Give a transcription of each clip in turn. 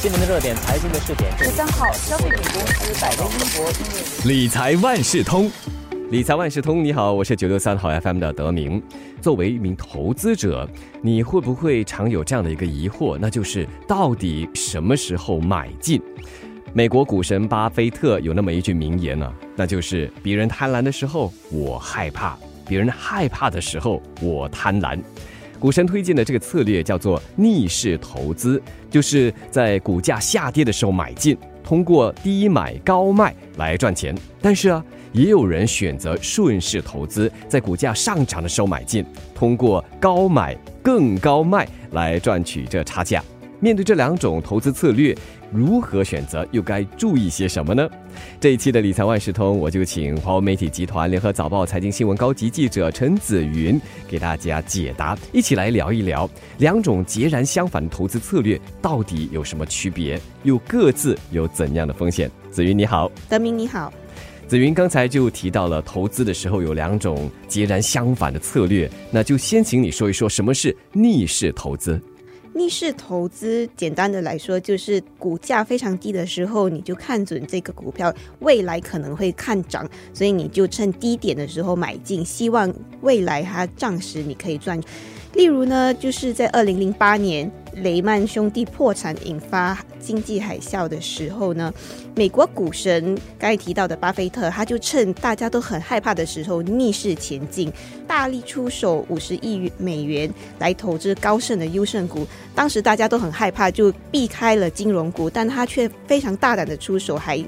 新闻的热点，财经的试点。十三号，消费品公司百威英博理财万事通，理财万事通，你好，我是九六三号 FM 的德明。作为一名投资者，你会不会常有这样的一个疑惑，那就是到底什么时候买进？美国股神巴菲特有那么一句名言呢、那就是别人贪婪的时候，我害怕；别人害怕的时候，我贪婪。股神推荐的这个策略叫做逆势投资，就是在股价下跌的时候买进，通过低买高卖来赚钱。但是啊，也有人选择顺势投资，在股价上涨的时候买进，通过高买更高卖来赚取这差价。面对这两种投资策略，如何选择，又该注意些什么呢？这一期的理财万事通，我就请华为媒体集团联合早报财经新闻高级记者陈子云给大家解答，一起来聊一聊两种截然相反的投资策略到底有什么区别，又各自有怎样的风险。子云你好。德明你好，子云刚才就提到了投资的时候有两种截然相反的策略，那就先请你说一说什么是逆势投资。逆势投资简单的来说，就是股价非常低的时候，你就看准这个股票未来可能会看涨，所以你就趁低点的时候买进，希望未来它涨时你可以赚。例如呢，就是在二零零八年雷曼兄弟破产引发经济海啸的时候呢，美国股神刚才提到的巴菲特，他就趁大家都很害怕的时候逆势前进，大力出手五十亿美元来投资高盛的优胜股。当时大家都很害怕，就避开了金融股，但他却非常大胆的出手，还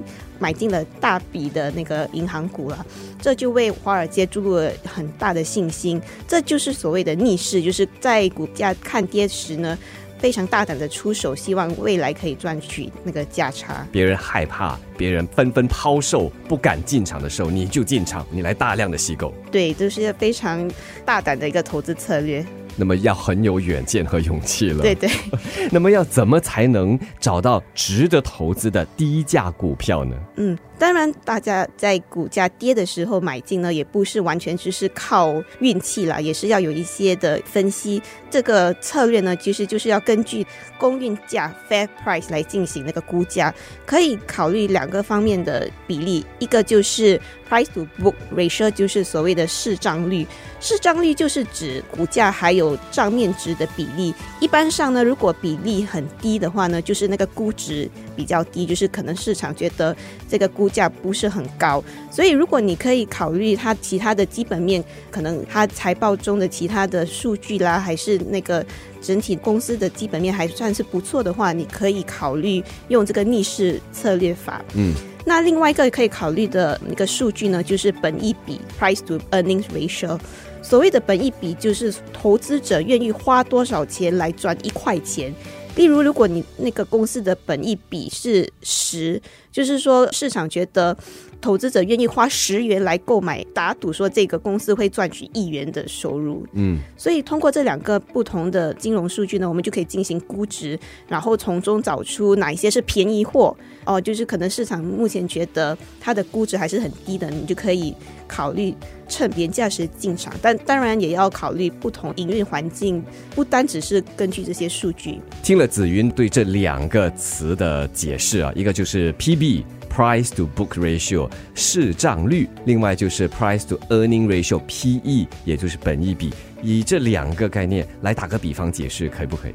买进了大笔的那个银行股了。这就为华尔街注入了很大的信心。这就是所谓的逆势，就是在股价看跌时呢，非常大胆的出手，希望未来可以赚取那个价差。别人害怕，别人纷纷抛售，不敢进场的时候，你就进场，你来大量的吸购。对，这是非常大胆的一个投资策略。那么要很有远见和勇气了。对。对。那么要怎么才能找到值得投资的低价股票呢？嗯，当然，大家在股价跌的时候买进呢，也不是完全只是靠运气啦，也是要有一些的分析。这个策略呢，其实就是要根据公运价 （fair price） 来进行那个估价，可以考虑两个方面的比例，一个就是 price to book ratio，就是所谓的市账率。市账率就是指股价还有账面值的比例。一般上呢，如果比例很低的话呢，就是那个估值比较低，就是可能市场觉得这个估价不是很高。所以，如果你可以考虑它其他的基本面，可能它财报中的其他的数据啦，还是那个整体公司的基本面还算是不错的话，你可以考虑用这个逆势策略法。嗯。那另外一个可以考虑的一个数据呢，就是本益比 （price to earnings ratio）。所谓的本益比，就是投资者愿意花多少钱来赚一块钱。例如，如果你那个公司的本益比是十，就是说市场觉得投资者愿意花十元来购买，打赌说这个公司会赚取一元的收入。嗯，所以通过这两个不同的金融数据呢，我们就可以进行估值，然后从中找出哪一些是便宜货哦，就是可能市场目前觉得它的估值还是很低的，你就可以考虑趁廉价时进场。但当然也要考虑不同营运环境，不单只是根据这些数据。听了子云对这两个词的解释啊，一个就是 PB。Price to book ratio 市账率，另外就是 Price to earning ratio PE，也就是本益比。以这两个概念来打个比方解释，可以不可以？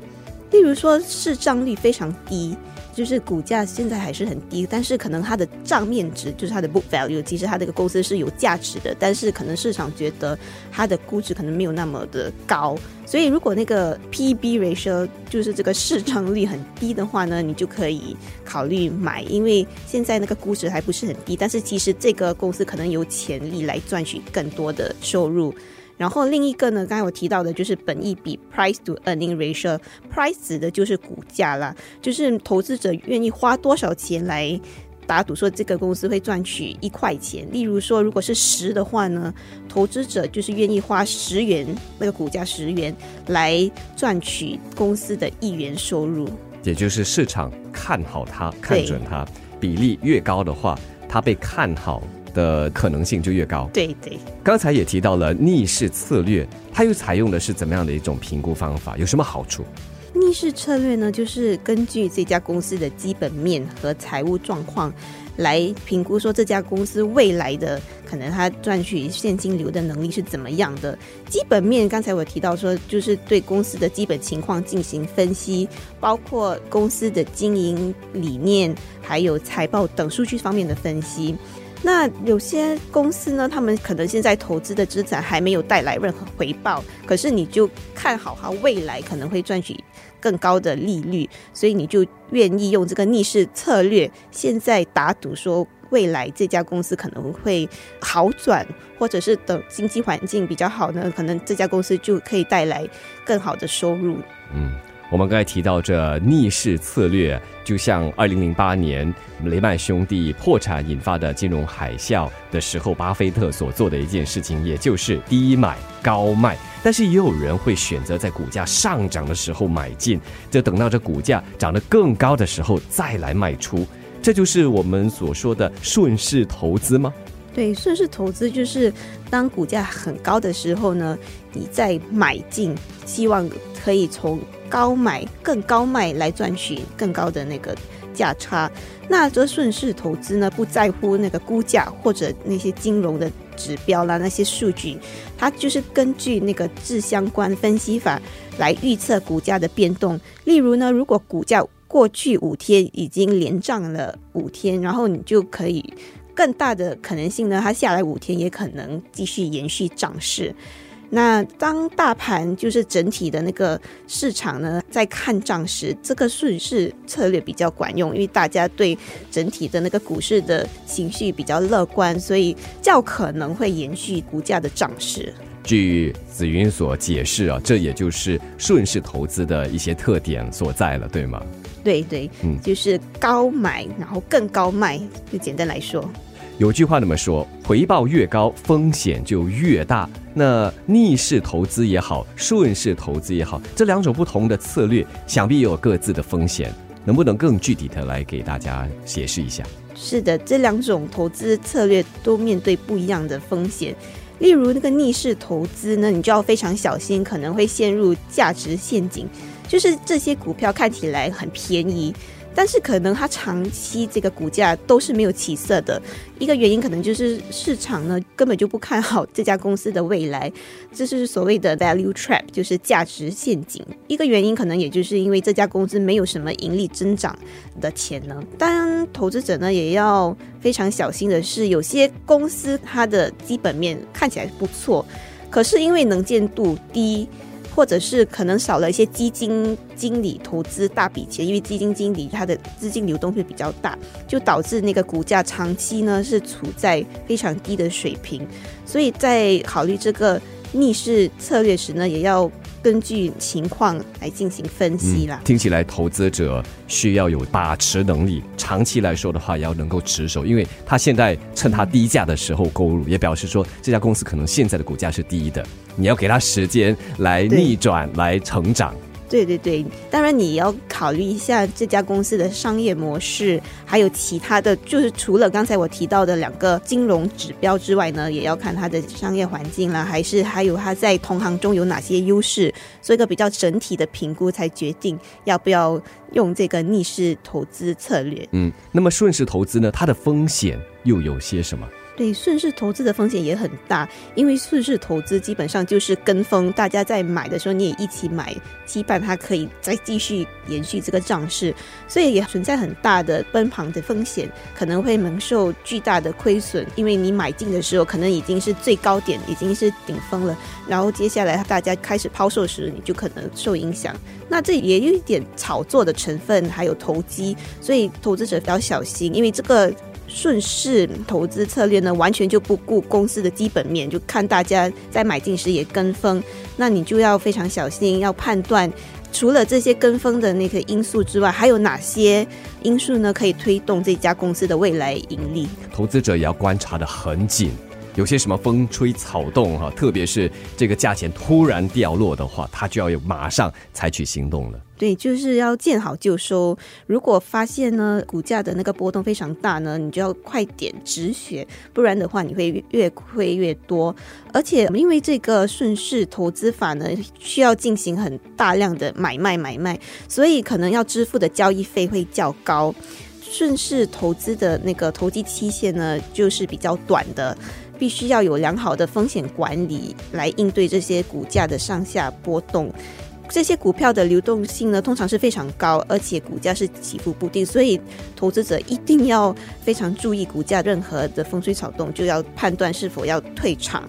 例如说市账率非常低，就是股价现在还是很低，但是可能它的账面值就是它的 book value，其实它这个公司是有价值的，但是可能市场觉得它的估值可能没有那么的高，所以如果那个 P/B ratio 就是这个市账率很低的话呢，你就可以考虑买，因为现在那个估值还不是很低，但是其实这个公司可能有潜力来赚取更多的收入。然后另一个呢，刚才我提到的就是本益比 （price to earning ratio），price 指的就是股价啦，就是投资者愿意花多少钱来打赌说这个公司会赚取一块钱。例如说，如果是十的话呢，投资者就是愿意花十元，那个股价十元来赚取公司的一元收入。也就是市场看好它，看准它，比例越高的话，它被看好的可能性就越高。对对。刚才也提到了逆势策略，它又采用的是怎么样的一种评估方法？有什么好处？逆势策略呢，就是根据这家公司的基本面和财务状况来评估，说这家公司未来的可能它赚取现金流的能力是怎么样的。基本面刚才我提到说，就是对公司的基本情况进行分析，包括公司的经营理念，还有财报等数据方面的分析。那有些公司呢，他们可能现在投资的资产还没有带来任何回报，可是你就看好它未来可能会赚取更高的利率，所以你就愿意用这个逆势策略，现在打赌说未来这家公司可能会好转，或者是等经济环境比较好呢，可能这家公司就可以带来更好的收入。嗯。我们刚才提到这逆势策略，就像二零零八年雷曼兄弟破产引发的金融海啸的时候，巴菲特所做的一件事情，也就是低买高卖。但是也有人会选择在股价上涨的时候买进，就等到这股价涨得更高的时候再来卖出。这就是我们所说的顺势投资吗？对，顺势投资就是当股价很高的时候呢，你再买进，希望可以从。高买更高卖来赚取更高的那个价差，那这顺势投资呢，不在乎那个估价或者那些金融的指标啦，那些数据，它就是根据那个自相关分析法来预测股价的变动。例如呢，如果股价过去五天已经连涨了五天，然后你就可以更大的可能性呢，它下来五天也可能继续延续涨势。那当大盘就是整体的那个市场呢，在看涨时，这个顺势策略比较管用，因为大家对整体的那个股市的情绪比较乐观，所以较可能会延续股价的涨势。据紫云所解释啊，这也就是顺势投资的一些特点所在了，对吗？对对，嗯，就是高买然后更高卖，就简单来说。有句话那么说，回报越高，风险就越大。那逆势投资也好，顺势投资也好，这两种不同的策略，想必也有各自的风险。能不能更具体的来给大家解释一下？是的，这两种投资策略都面对不一样的风险。例如那个逆势投资呢，你就要非常小心，可能会陷入价值陷阱，就是这些股票看起来很便宜。但是可能它长期这个股价都是没有起色的，一个原因可能就是市场呢根本就不看好这家公司的未来，这是所谓的 value trap，就是价值陷阱。一个原因可能也就是因为这家公司没有什么盈利增长的潜能。当然，投资者呢也要非常小心的是，有些公司它的基本面看起来不错，可是因为能见度低。或者是可能少了一些基金经理投资大笔钱，因为基金经理他的资金流动会比较大，就导致那个股价长期呢是处在非常低的水平。所以在考虑这个逆势策略时呢，也要根据情况来进行分析啦。听起来投资者需要有把持能力，长期来说的话，也要能够持守，因为他现在趁他低价的时候购入，也表示说这家公司可能现在的股价是低的。你要给他时间来逆转，来成长。对对对，当然你要考虑一下这家公司的商业模式，还有其他的就是除了刚才我提到的两个金融指标之外呢，也要看它的商业环境啦，还是还有它在同行中有哪些优势，做一个比较整体的评估，才决定要不要用这个逆势投资策略。嗯，那么顺势投资呢，它的风险又有些什么？对顺势投资的风险也很大，因为顺势投资基本上就是跟风，大家在买的时候你也一起买，期盼它可以再继续延续这个涨势，所以也存在很大的奔庞的风险，可能会蒙受巨大的亏损，因为你买进的时候可能已经是最高点，已经是顶峰了，然后接下来大家开始抛售时，你就可能受影响。那这也有一点炒作的成分，还有投机，所以投资者比较小心，因为这个。顺势投资策略呢，完全就不顾公司的基本面，就看大家在买进时也跟风，那你就要非常小心，要判断除了这些跟风的那个因素之外，还有哪些因素呢可以推动这家公司的未来盈利？投资者也要观察的很紧。有些什么风吹草动哈，特别是这个价钱突然掉落的话，他就要有马上采取行动了。对，就是要见好就收。如果发现呢股价的那个波动非常大呢，你就要快点止血，不然的话你会越亏越多。而且因为这个顺势投资法呢，需要进行很大量的买卖买卖，所以可能要支付的交易费会较高。顺势投资的那个投机期限呢，就是比较短的，必须要有良好的风险管理来应对这些股价的上下波动。这些股票的流动性呢，通常是非常高，而且股价是起伏不定，所以投资者一定要非常注意股价任何的风吹草动，就要判断是否要退场。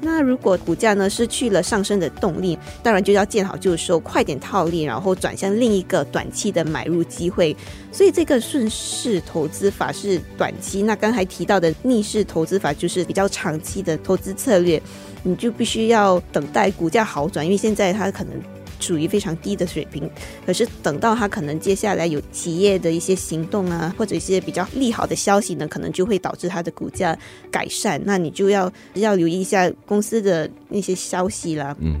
那如果股价呢失去了上升的动力，当然就要见好就收，快点套利，然后转向另一个短期的买入机会。所以这个顺势投资法是短期，那刚才提到的逆势投资法就是比较长期的投资策略，你就必须要等待股价好转，因为现在它可能。处于非常低的水平，可是等到它可能接下来有企业的一些行动啊，或者一些比较利好的消息呢，可能就会导致它的股价改善。那你就要要留意一下公司的那些消息啦。嗯，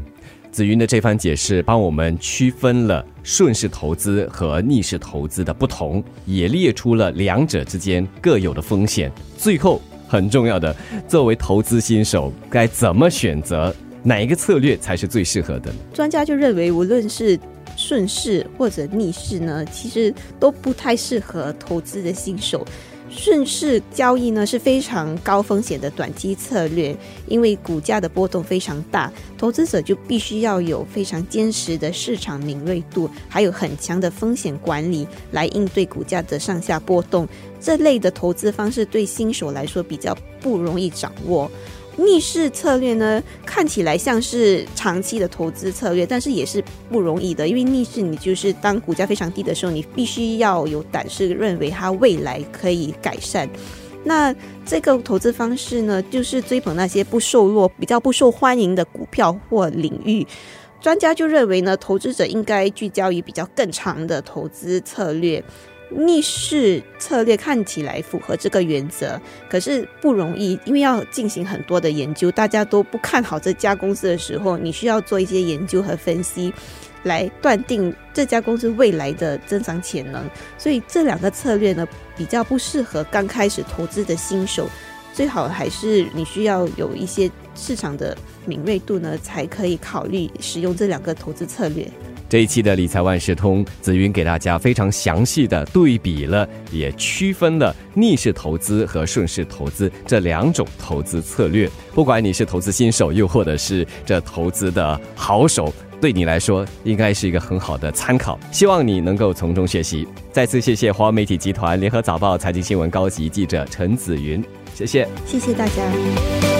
紫云的这番解释帮我们区分了顺势投资和逆势投资的不同，也列出了两者之间各有的风险。最后很重要的，作为投资新手该怎么选择？哪一个策略才是最适合的？专家就认为，无论是顺势或者逆势呢，其实都不太适合投资的新手。顺势交易呢是非常高风险的短期策略，因为股价的波动非常大，投资者就必须要有非常坚实的市场敏锐度，还有很强的风险管理来应对股价的上下波动。这类的投资方式对新手来说比较不容易掌握。逆势策略呢，看起来像是长期的投资策略，但是也是不容易的。因为逆势，你就是当股价非常低的时候，你必须要有胆识，认为它未来可以改善。那这个投资方式呢，就是追捧那些不受弱、比较不受欢迎的股票或领域。专家就认为呢，投资者应该聚焦于比较更长的投资策略。逆势策略看起来符合这个原则，可是不容易，因为要进行很多的研究。大家都不看好这家公司的时候，你需要做一些研究和分析，来断定这家公司未来的增长潜能。所以这两个策略呢，比较不适合刚开始投资的新手。最好还是你需要有一些市场的敏锐度呢，才可以考虑使用这两个投资策略。这一期的理财万事通，紫云给大家非常详细的对比了，也区分了逆势投资和顺势投资这两种投资策略。不管你是投资新手，又或者是这投资的好手，对你来说应该是一个很好的参考。希望你能够从中学习。再次谢谢华媒体集团联合早报财经新闻高级记者陈紫云，谢谢，谢谢大家。